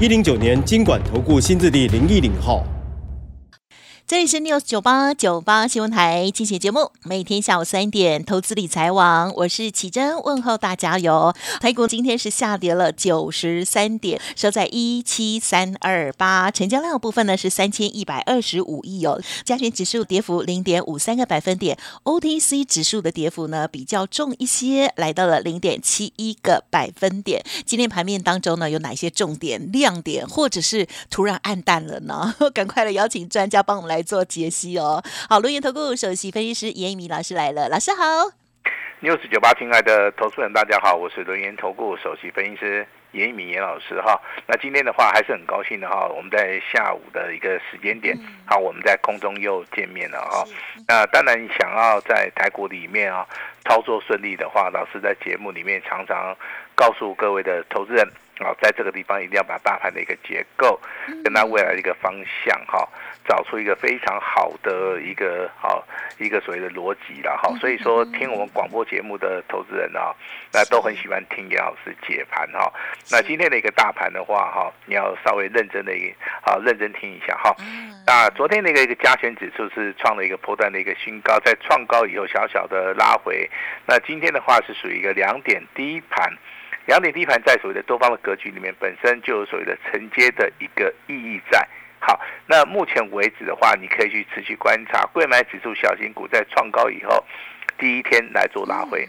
一零九年金管投顾新字第零一零号。这里是 news 九八九八新闻台进行节目，每天下午三点，投资理财网，我是启珍，问候大家哟。台股今天是下跌了九十三点，收在一七三二八，成交量部分呢是三千一百二十五亿哦。加权指数跌幅零点五三个百分点，OTC 指数的跌幅呢比较重一些，来到了零点七一个百分点。今天盘面当中呢有哪些重点亮点，或者是突然暗淡了呢？赶快来邀请专家帮我们来。来做解析哦。好，龙岩投顾首席分析师严一鸣老师来了，老师好。news 九八，亲爱的投资人，大家好，我是轮岩投顾首席分析师严一鸣严老师哈。那今天的话还是很高兴的哈，我们在下午的一个时间点，好，我们在空中又见面了哈。那当然想要在台股里面啊操作顺利的话，老师在节目里面常常告诉各位的投资人啊，在这个地方一定要把大盘的一个结构跟它未来的一个方向哈。找出一个非常好的一个好一个所谓的逻辑了哈，所以说听我们广播节目的投资人啊，那都很喜欢听严老师解盘哈。那今天的一个大盘的话哈，你要稍微认真的一好认真听一下哈。那昨天那个一个加权指数是创了一个波段的一个新高，在创高以后小小的拉回。那今天的话是属于一个两点低盘，两点低盘在所谓的多方的格局里面本身就有所谓的承接的一个意义在。好，那目前为止的话，你可以去持续观察，贵买指数小型股在创高以后，第一天来做拉回。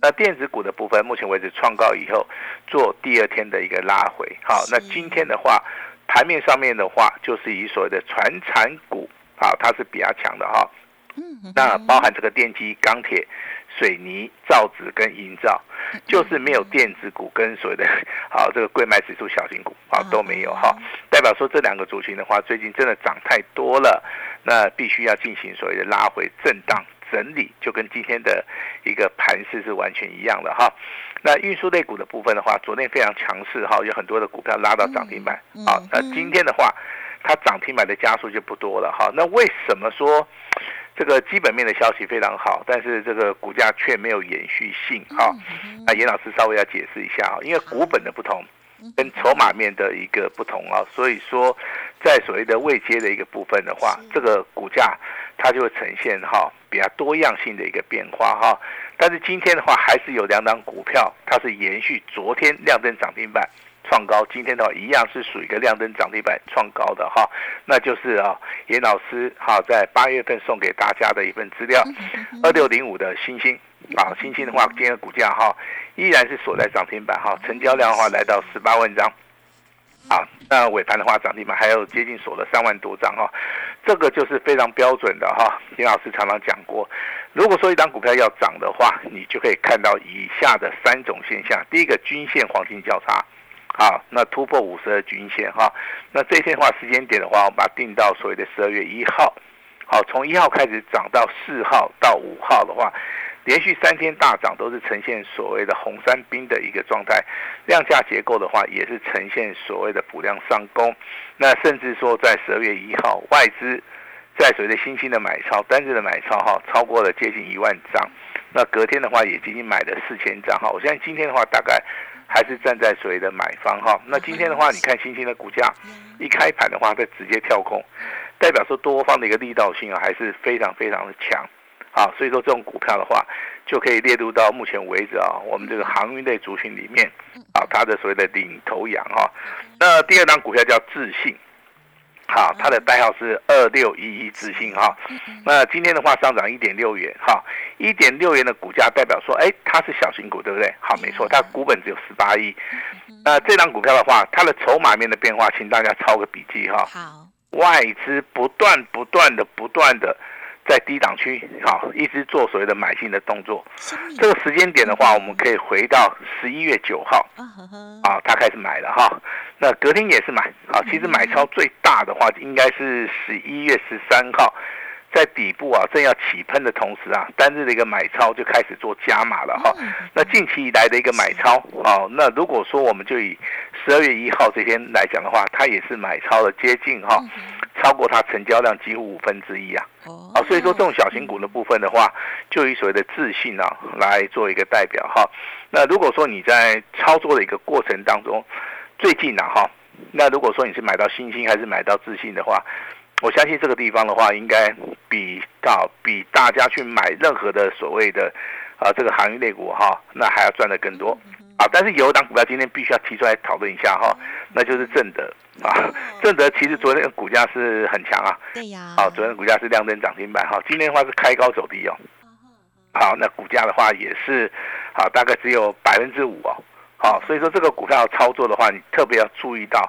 那电子股的部分，目前为止创高以后，做第二天的一个拉回。好，那今天的话，盘面上面的话，就是以所谓的传产股，好，它是比较强的哈。那包含这个电机、钢铁。水泥、造纸跟营造，就是没有电子股跟所谓的好这个贵买指数小型股啊都没有哈，代表说这两个族群的话，最近真的涨太多了，那必须要进行所谓的拉回震荡整理，就跟今天的一个盘势是完全一样的哈。那运输类股的部分的话，昨天非常强势哈，有很多的股票拉到涨停板啊，那今天的话，它涨停板的加速就不多了哈。那为什么说？这个基本面的消息非常好，但是这个股价却没有延续性哈。那严老师稍微要解释一下啊，因为股本的不同，跟筹码面的一个不同啊，所以说在所谓的未接的一个部分的话，这个股价它就会呈现哈比较多样性的一个变化哈。但是今天的话，还是有两档股票，它是延续昨天亮灯涨停板。创高，今天的话一样是属于一个亮灯涨停板创高的哈，那就是啊，严老师哈在八月份送给大家的一份资料，二六零五的星星。啊，星星的话今天的股价哈依然是锁在涨停板哈，成交量的话来到十八万张，啊，那尾盘的话涨停板还有接近锁了三万多张哈，这个就是非常标准的哈，严老师常常讲过，如果说一张股票要涨的话，你就可以看到以下的三种现象，第一个均线黄金交叉。好，那突破五十二均线哈，那这一天的话时间点的话，我把它定到所谓的十二月一号。好，从一号开始涨到四号到五号的话，连续三天大涨都是呈现所谓的红三兵的一个状态，量价结构的话也是呈现所谓的补量上攻。那甚至说在十二月一号，外资在所谓的新兴的买超单日的买超哈，超过了接近一万张。那隔天的话也仅仅买了四千张哈。我相信今天的话大概。还是站在所谓的买方哈，那今天的话，你看新兴的股价一开盘的话，它直接跳空，代表说多方的一个力道性啊，还是非常非常的强，啊，所以说这种股票的话，就可以列入到目前为止啊，我们这个航运类族群里面啊，它的所谓的领头羊哈。那第二张股票叫智信。好，它的代号是二六一一之星哈，那今天的话上涨一点六元哈，一点六元的股价代表说，哎，它是小型股对不对？好，没错，它股本只有十八亿。那这张股票的话，它的筹码面的变化，请大家抄个笔记哈。好，外资不断不断的不断的在低档区，好，一直做所谓的买进的动作。这个时间点的话，我们可以回到十一月九号啊，他开始买了哈。那隔天也是买，啊，其实买超最大的话应该是十一月十三号，在底部啊正要起喷的同时啊，单日的一个买超就开始做加码了哈。那近期以来的一个买超，哦，那如果说我们就以十二月一号这天来讲的话，它也是买超了接近哈，超过它成交量几乎五分之一啊。哦，所以说这种小型股的部分的话，就以所谓的自信啊来做一个代表哈。那如果说你在操作的一个过程当中，最近呢，哈，那如果说你是买到新兴还是买到自信的话，我相信这个地方的话，应该比到比大家去买任何的所谓的啊这个行业类股哈，那还要赚的更多啊。但是有一档股票今天必须要提出来讨论一下哈，那就是正德啊。正德其实昨天股价是很强啊，对呀，啊，昨天股价是亮灯涨停板哈，今天的话是开高走低哦。好，那股价的话也是好，大概只有百分之五哦。好，所以说这个股票操作的话，你特别要注意到，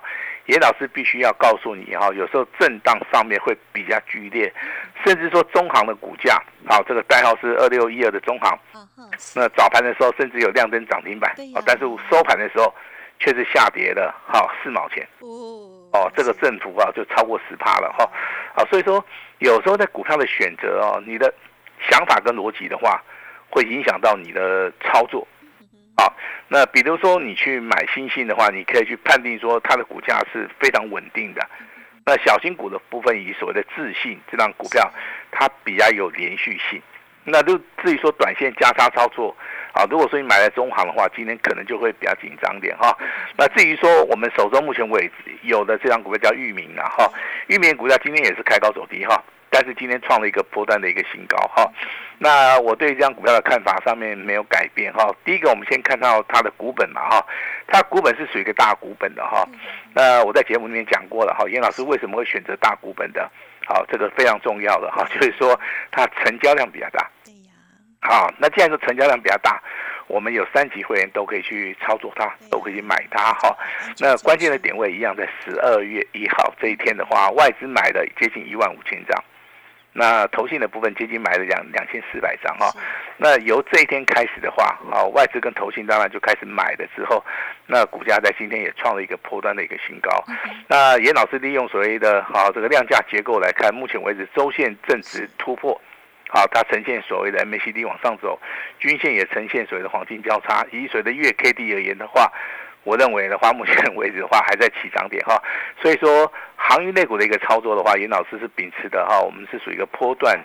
严老师必须要告诉你哈，有时候震荡上面会比较剧烈，甚至说中行的股价，好，这个代号是二六一二的中行，那早盘的时候甚至有亮灯涨停板，哦，但是收盘的时候却是下跌了，好四毛钱，哦，这个振幅啊就超过十趴了哈，啊，所以说有时候在股票的选择哦，你的想法跟逻辑的话，会影响到你的操作。好，那比如说你去买新兴的话，你可以去判定说它的股价是非常稳定的。那小型股的部分，以所谓的自信这张股票，它比较有连续性。那就至于说短线加差操作，啊，如果说你买了中行的话，今天可能就会比较紧张点哈。那至于说我们手中目前为止有的这张股票叫域名啊哈，域名股价今天也是开高走低哈。但是今天创了一个波段的一个新高哈，那我对这张股票的看法上面没有改变哈。第一个，我们先看到它的股本嘛哈，它股本是属于一个大股本的哈。那我在节目里面讲过了哈，严老师为什么会选择大股本的？好，这个非常重要的哈，就是说它成交量比较大。对呀。好，那既然说成交量比较大，我们有三级会员都可以去操作它，都可以去买它哈。那关键的点位一样，在十二月一号这一天的话，外资买了接近一万五千张。那投信的部分接近买了两两千四百张哈，那由这一天开始的话，啊外资跟投信当然就开始买了之后，那股价在今天也创了一个破端的一个新高。那严老师利用所谓的好这个量价结构来看，目前为止周线正值突破，好它呈现所谓的 MACD 往上走，均线也呈现所谓的黄金交叉。以所谓的月 K D 而言的话。我认为的话，目前 为止的话还在起涨点哈，所以说航运类股的一个操作的话，严老师是秉持的哈，我们是属于一个波段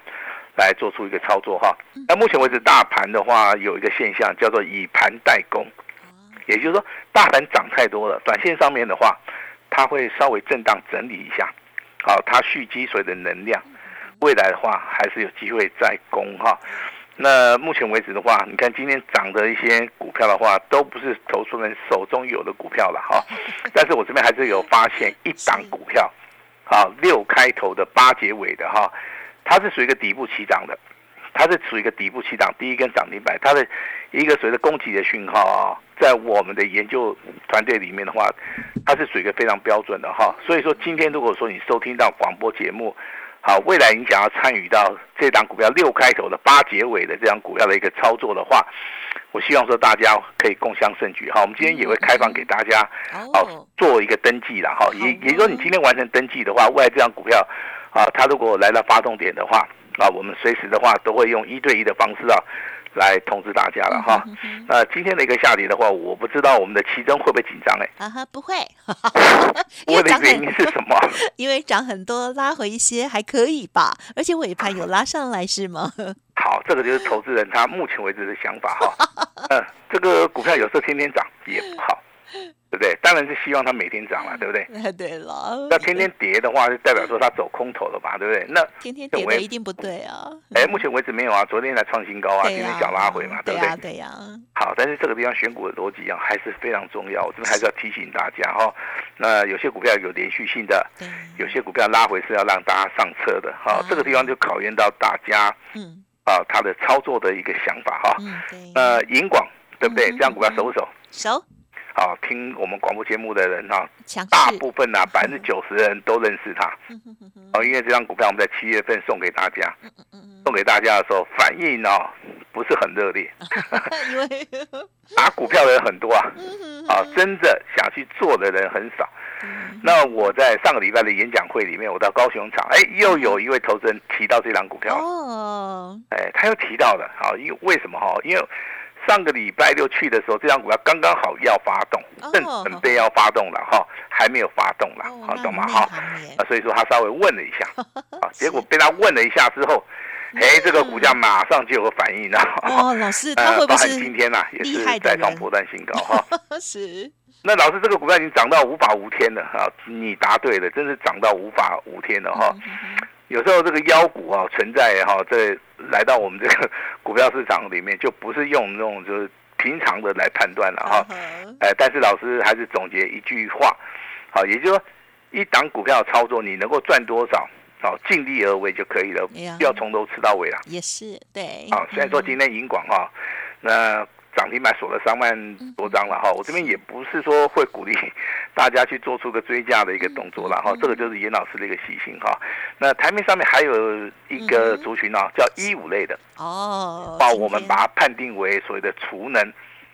来做出一个操作哈。那目前为止大盘的话有一个现象叫做以盘代攻，也就是说大盘涨太多了，短线上面的话，它会稍微震荡整理一下，好，它蓄积水的能量，未来的话还是有机会再攻哈。那目前为止的话，你看今天涨的一些股票的话，都不是投资人手中有的股票了哈。但是我这边还是有发现一档股票，啊，六开头的八结尾的哈，它是属于一个底部起涨的，它是属于一个底部起涨第一根涨停板，它的一个随着攻击的讯号啊，在我们的研究团队里面的话，它是属于一个非常标准的哈。所以说今天如果说你收听到广播节目。好，未来你想要参与到这档股票六开头的八结尾的这张股票的一个操作的话，我希望说大家可以共襄盛举。好，我们今天也会开放给大家，好做一个登记了。哈，也也就是说你今天完成登记的话，未来这张股票，啊，它如果来到发动点的话，啊，我们随时的话都会用一对一的方式啊。来通知大家了哈，那今天的一个下跌的话，我不知道我们的期中会不会紧张哎？啊哈，不会。我的原因是什么？因为涨很多，拉回一些还可以吧，而且尾盘有拉上来是吗？好，这个就是投资人他目前为止的想法哈。嗯，这个股票有时候天天涨也不好。对不对？当然是希望它每天涨了，对不对？对了。那天天跌的话，就代表说它走空头了吧，对不对？那天天跌的一定不对啊。哎，目前为止没有啊，昨天才创新高啊，今天小拉回嘛，对不对？对呀。好，但是这个地方选股的逻辑啊，还是非常重要。我这边还是要提醒大家哈。那有些股票有连续性的，有些股票拉回是要让大家上车的。好，这个地方就考验到大家，嗯，啊，他的操作的一个想法哈。嗯，对。呃，银广对不对？这样股票熟不熟？熟。好，听我们广播节目的人哈，大部分呐，百分之九十的人都认识他。哦，因为这张股票我们在七月份送给大家。送给大家的时候，反应哦不是很热烈，因为 打股票的人很多啊，啊，真的想去做的人很少。那我在上个礼拜的演讲会里面，我到高雄场，哎，又有一位投资人提到这张股票，哦，哎，他又提到了，好，因为为什么哈？因为上个礼拜六去的时候，这张股票刚刚好要发动，正准备要发动了哈，还没有发动了，好，懂吗？哈，啊，所以说他稍微问了一下，啊，结果被他问了一下之后，哎，这个股价马上就有反应了。哦，老师，他会不会今天呐也是再创波段新高哈？是。那老师，这个股票已经涨到无法无天了啊！你答对了，真是涨到无法无天了哈。有时候这个妖股啊存在哈，这来到我们这个股票市场里面，就不是用那种就是平常的来判断了哈。哎，但是老师还是总结一句话，好，也就是说，一档股票操作，你能够赚多少，好，尽力而为就可以了，不要从头吃到尾了。也是对。啊，虽然说今天银广哈，那。涨停板锁了三万多张了哈，我这边也不是说会鼓励 大家去做出个追加的一个动作了哈，这个就是严老师的一个习性哈。那台面上面还有一个族群呢，叫一五类的。哦，把我们把它判定为所谓的储能，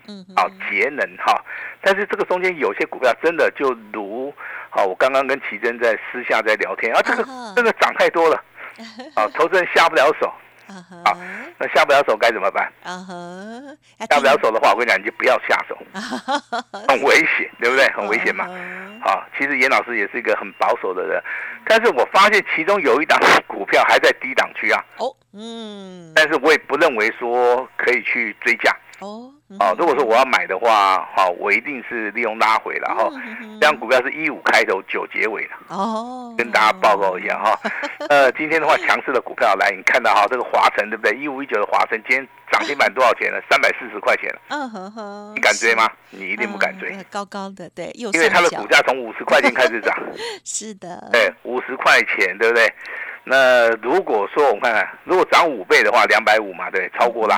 嗯，啊节能哈。但是这个中间有些股票真的就如啊，我刚刚跟奇珍在私下在聊天啊，这个真的涨太多了，啊，投资人下不了手。好，那下不了手该怎么办？啊下不了手的话，我跟你讲，你就不要下手，很危险，对不对？很危险嘛。好，其实严老师也是一个很保守的人，但是我发现其中有一档 股票还在低档区啊。哦，嗯，但是我也不认为说可以去追价。哦。哦，如果说我要买的话，好，我一定是利用拉回了哈。这样股票是一五开头九结尾的哦，跟大家报告一下哈。呃，今天的话强势的股票来，你看到哈，这个华晨对不对？一五一九的华晨今天涨停板多少钱呢？三百四十块钱了。嗯哼哼，你敢追吗？你一定不敢追。高高的对，因为它的股价从五十块钱开始涨。是的。对，五十块钱对不对？那如果说我们看看，如果涨五倍的话，两百五嘛，对，超过了。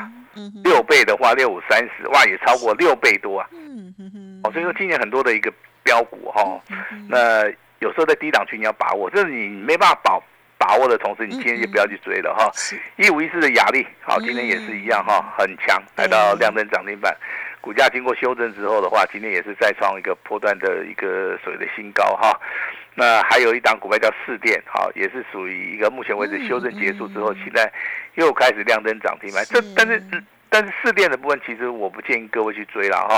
六倍的话，六五三十，哇，也超过六倍多啊！嗯哼哼，哦，所以说今年很多的一个标股哈，那有时候在低档区你要把握，就是你没办法把把握的同时，你今天就不要去追了哈。一五一四的雅力，好，今天也是一样哈，很强，来到亮灯涨停板，股价经过修正之后的话，今天也是再创一个波段的一个所谓的新高哈。那还有一档股票叫四电，好，也是属于一个目前为止修正结束之后，现在又开始亮灯涨停板。这但是但是四电的部分，其实我不建议各位去追了哈，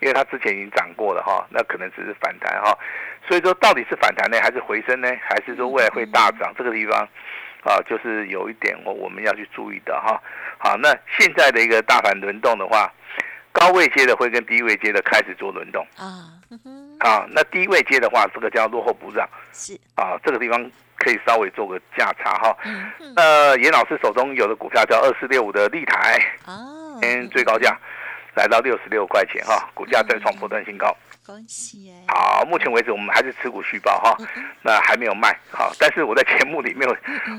因为它之前已经涨过了哈，那可能只是反弹哈。所以说到底是反弹呢，还是回升呢，还是说未来会大涨？这个地方啊，就是有一点我我们要去注意的哈。好，那现在的一个大盘轮动的话。高位接的会跟低位接的开始做轮动。啊，啊，那低位接的话，这个叫落后补涨，是。啊，这个地方可以稍微做个价差哈。呃，严老师手中有的股票叫二四六五的立台，哦，今天最高价来到六十六块钱哈，股价再创破断新高。恭喜哎！好，目前为止我们还是持股续报哈，那还没有卖好，但是我在节目里面，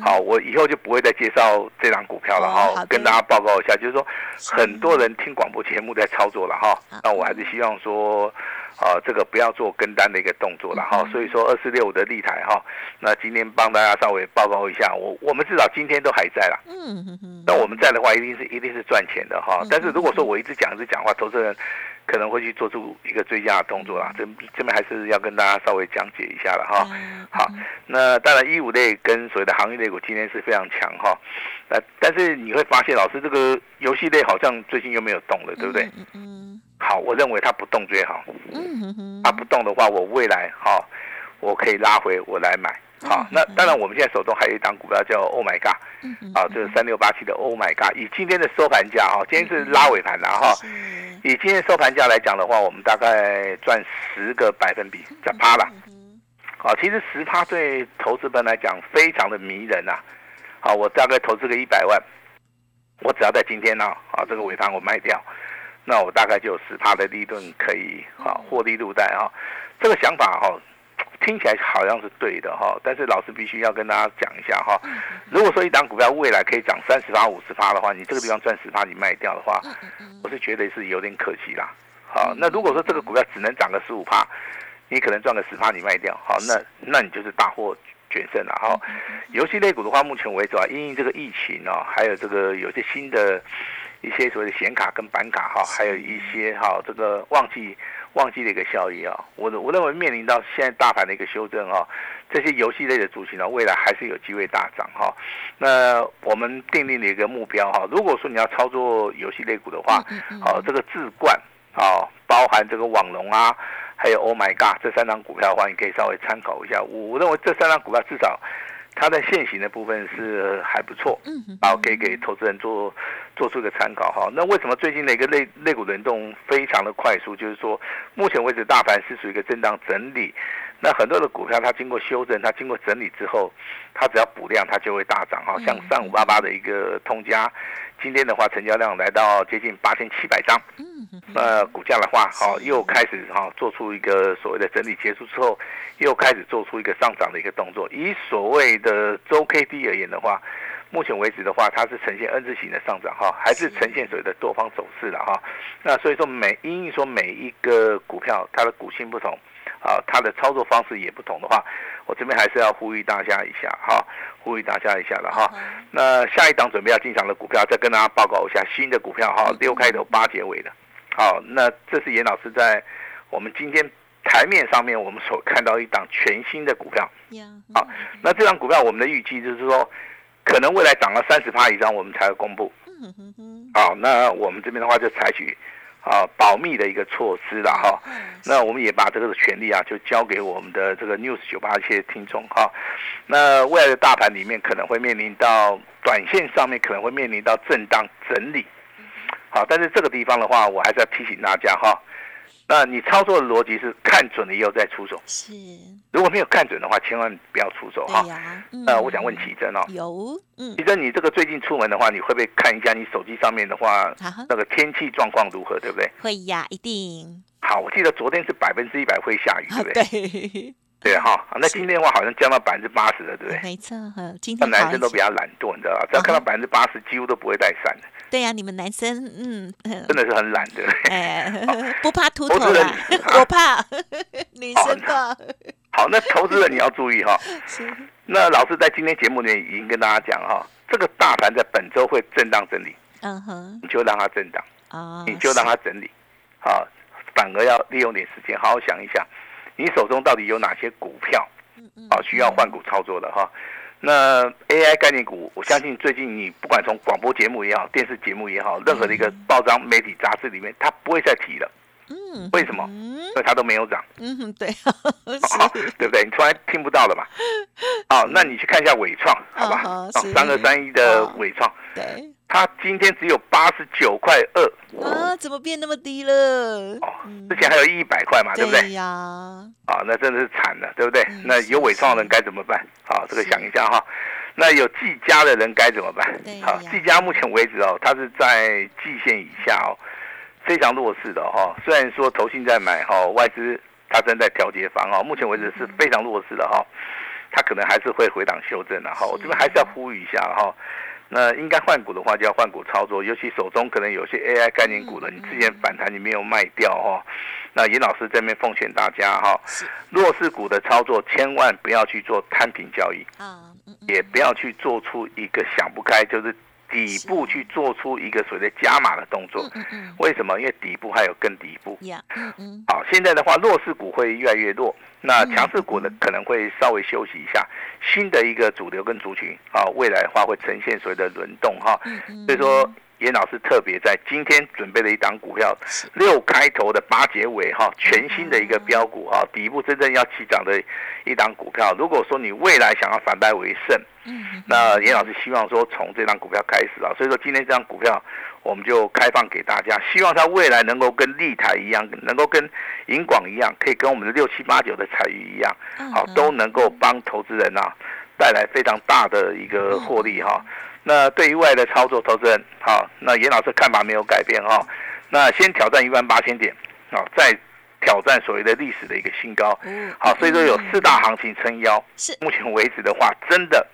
好，我以后就不会再介绍这张股票了哈，跟大家报告一下，就是说很多人听广播节目在操作了哈，那我还是希望说。啊，这个不要做跟单的一个动作了哈，所以说二四六五的立台哈，那今天帮大家稍微报告一下，我我们至少今天都还在了，嗯嗯嗯，那我们在的话一定是一定是赚钱的哈，但是如果说我一直讲一直讲话，投资人可能会去做出一个追加的动作啦，这这边还是要跟大家稍微讲解一下了哈。好，那当然一五类跟所谓的行业类股今天是非常强哈，那但是你会发现老师这个游戏类好像最近又没有动了，对不对？嗯嗯。好，我认为它不动最好。嗯哼哼，它不动的话，我未来哈，我可以拉回我来买。好，那当然我们现在手中还有一档股票叫 Oh My God，啊，就是三六八七的 Oh My God。以今天的收盘价哈，今天是拉尾盘的哈。以今天收盘价来讲的话，我们大概赚十个百分比，在趴了。好，其实十趴对投资本来讲非常的迷人呐。好，我大概投资个一百万，我只要在今天呢，啊，这个尾盘我卖掉。那我大概就有十趴的利润可以啊获利入袋哈，这个想法哈听起来好像是对的哈，但是老师必须要跟大家讲一下哈，如果说一档股票未来可以涨三十趴五十趴的话，你这个地方赚十趴你卖掉的话，我是觉得是有点可惜啦。好，那如果说这个股票只能涨个十五趴，你可能赚个十趴你卖掉，好，那那你就是大获卷胜了哈。游戏类股的话，目前为止啊，因为这个疫情啊，还有这个有些新的一些所谓的显卡跟板卡哈，还有一些哈这个旺季旺季的一个效益啊，我我认为面临到现在大盘的一个修正啊，这些游戏类的主题呢，未来还是有机会大涨哈。那我们定定的一个目标哈，如果说你要操作游戏类股的话，好这个置冠啊，包含这个网龙啊。还有 Oh my God，这三张股票的话，你可以稍微参考一下。我我认为这三张股票至少它在现行的部分是还不错，嗯，然后可以给投资人做做出一个参考哈。那为什么最近的一个类类股轮动非常的快速？就是说，目前为止大盘是属于一个震荡整理，那很多的股票它经过修正，它经过整理之后，它只要补量，它就会大涨哈。像三五八八的一个通家。今天的话，成交量来到接近八千七百张。嗯，那股价的话，好又开始哈做出一个所谓的整理结束之后，又开始做出一个上涨的一个动作。以所谓的周 K D 而言的话，目前为止的话，它是呈现 N 字形的上涨哈，还是呈现所谓的多方走势的哈。那所以说每因为说每一个股票它的股性不同，啊，它的操作方式也不同的话。我这边还是要呼吁大家一下哈，呼吁大家一下了哈。那下一档准备要进场的股票，再跟大家报告一下新的股票哈，六开头八结尾的。好，那这是严老师在我们今天台面上面我们所看到一档全新的股票。好，那这张股票我们的预计就是说，可能未来涨了三十趴以上，我们才会公布。好，那我们这边的话就采取。啊，保密的一个措施了哈，那我们也把这个权利啊，就交给我们的这个 news 九八一些听众哈。那未来的大盘里面可能会面临到短线上面可能会面临到震荡整理，好，但是这个地方的话，我还是要提醒大家哈。那你操作的逻辑是看准了以后再出手，是。如果没有看准的话，千万不要出手哈。呃，我想问奇珍哦，有，嗯，奇珍，你这个最近出门的话，你会不会看一下你手机上面的话，那个天气状况如何，对不对？会呀，一定。好，我记得昨天是百分之一百会下雨，对不对？对。对哈，那今天的话好像降到百分之八十了，对不对？没错，今天男生都比较懒惰，你知道吧？只要看到百分之八十，几乎都不会带伞的。对呀，你们男生，嗯，真的是很懒的。哎，不怕秃头啊？我怕，女生怕。好，那投资人你要注意哈。那老师在今天节目里面已经跟大家讲哈，这个大盘在本周会震荡整理。嗯哼。你就让它震荡啊，你就让它整理。好，反而要利用点时间，好好想一想。你手中到底有哪些股票？啊，需要换股操作的哈。那 AI 概念股，我相信最近你不管从广播节目也好，电视节目也好，任何的一个报章、媒体、杂志里面，它不会再提了。嗯，为什么？因为它都没有涨。嗯，对，对不对？你突然听不到了嘛？好，那你去看一下伟创，好吧？三二三一的伟创。对。它今天只有八十九块二啊，怎么变那么低了？哦，之前还有一百块嘛，对不对？呀，啊，那真的是惨了，对不对？那有伟创的人该怎么办？好，这个想一下哈。那有技嘉的人该怎么办？好，技嘉目前为止哦，它是在季线以下哦，非常弱势的哈。虽然说投信在买哈，外资它正在调节房哦，目前为止是非常弱势的哈。它可能还是会回档修正的哈。我这边还是要呼吁一下哈。那应该换股的话，就要换股操作，尤其手中可能有些 AI 概念股的，你之前反弹你没有卖掉哈。那严老师这边奉劝大家哈，弱势股的操作千万不要去做摊平交易啊，也不要去做出一个想不开，就是底部去做出一个所谓的加码的动作。为什么？因为底部还有更底部。好，现在的话弱势股会越来越弱。那强势股呢，可能会稍微休息一下，新的一个主流跟族群啊，未来的话会呈现所谓的轮动哈。所以说，严老师特别在今天准备了一档股票，六开头的八结尾哈，全新的一个标股哈，底部真正要起涨的一档股票。如果说你未来想要反败为胜，嗯那严老师希望说从这档股票开始啊。所以说今天这张股票。我们就开放给大家，希望它未来能够跟立台一样，能够跟银广一样，可以跟我们的六七八九的彩鱼一样，好，都能够帮投资人啊带来非常大的一个获利哈。那对于未来的操作，投资人好，那严老师看法没有改变哈。那先挑战一万八千点，好，再挑战所谓的历史的一个新高，好，所以说有四大行情撑腰，是目前为止的话，真的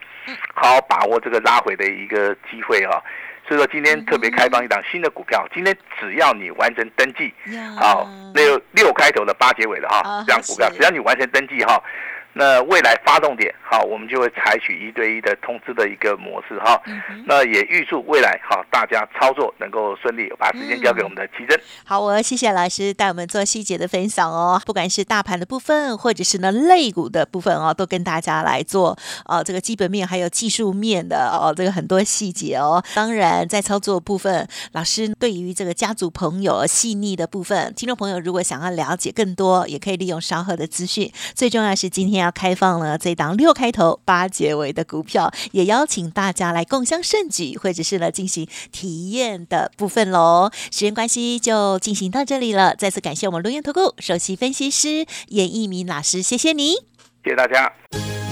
好好把握这个拉回的一个机会哈。所以说今天特别开放一档新的股票，今天只要你完成登记，好，六六开头的八结尾的哈，这样股票只要你完成登记哈，那未来发动点好，我们就会采取一对一的通知的一个模式哈。那也预祝未来哈大家操作能够顺利。把时间交给我们的奇珍。好，我谢谢老师带我们做细节的分享哦。不管是大盘的部分，或者是呢类股的部分哦，都跟大家来做呃这个基本面还有技术面的哦这个很多细节哦。当然在操作部分，老师对于这个家族朋友细腻的部分，听众朋友如果想要了解更多，也可以利用稍后的资讯。最重要是今天要开放了这档六开头八结尾的股票，也邀请大家来共襄盛举，或者是呢进行体验的部分喽。时间关系就进行到这里了，再次感谢我们录音投顾首席分析师严一鸣老师，谢谢你，谢谢大家。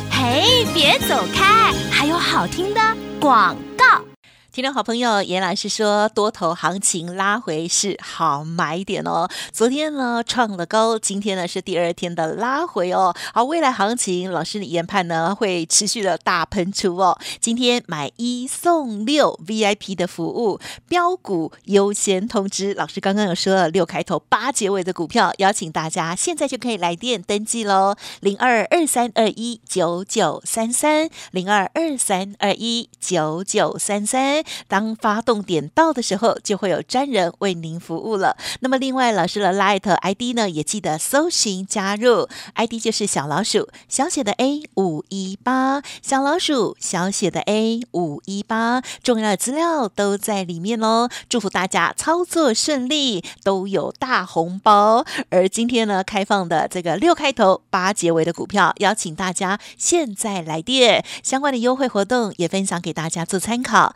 嘿，别走开，还有好听的广告。听众好朋友严老师说，多头行情拉回是好买点哦。昨天呢创了高，今天呢是第二天的拉回哦。好，未来行情老师的研判呢会持续的大喷出哦。今天买一送六 VIP 的服务，标股优先通知。老师刚刚有说了六开头八结尾的股票，邀请大家现在就可以来电登记喽。零二二三二一九九三三零二二三二一九九三三。当发动点到的时候，就会有专人为您服务了。那么，另外老师的 Light ID 呢，也记得搜寻加入，ID 就是小老鼠小写的 A 五一八，小老鼠小写的 A 五一八，重要的资料都在里面哦。祝福大家操作顺利，都有大红包。而今天呢，开放的这个六开头八结尾的股票，邀请大家现在来电，相关的优惠活动也分享给大家做参考。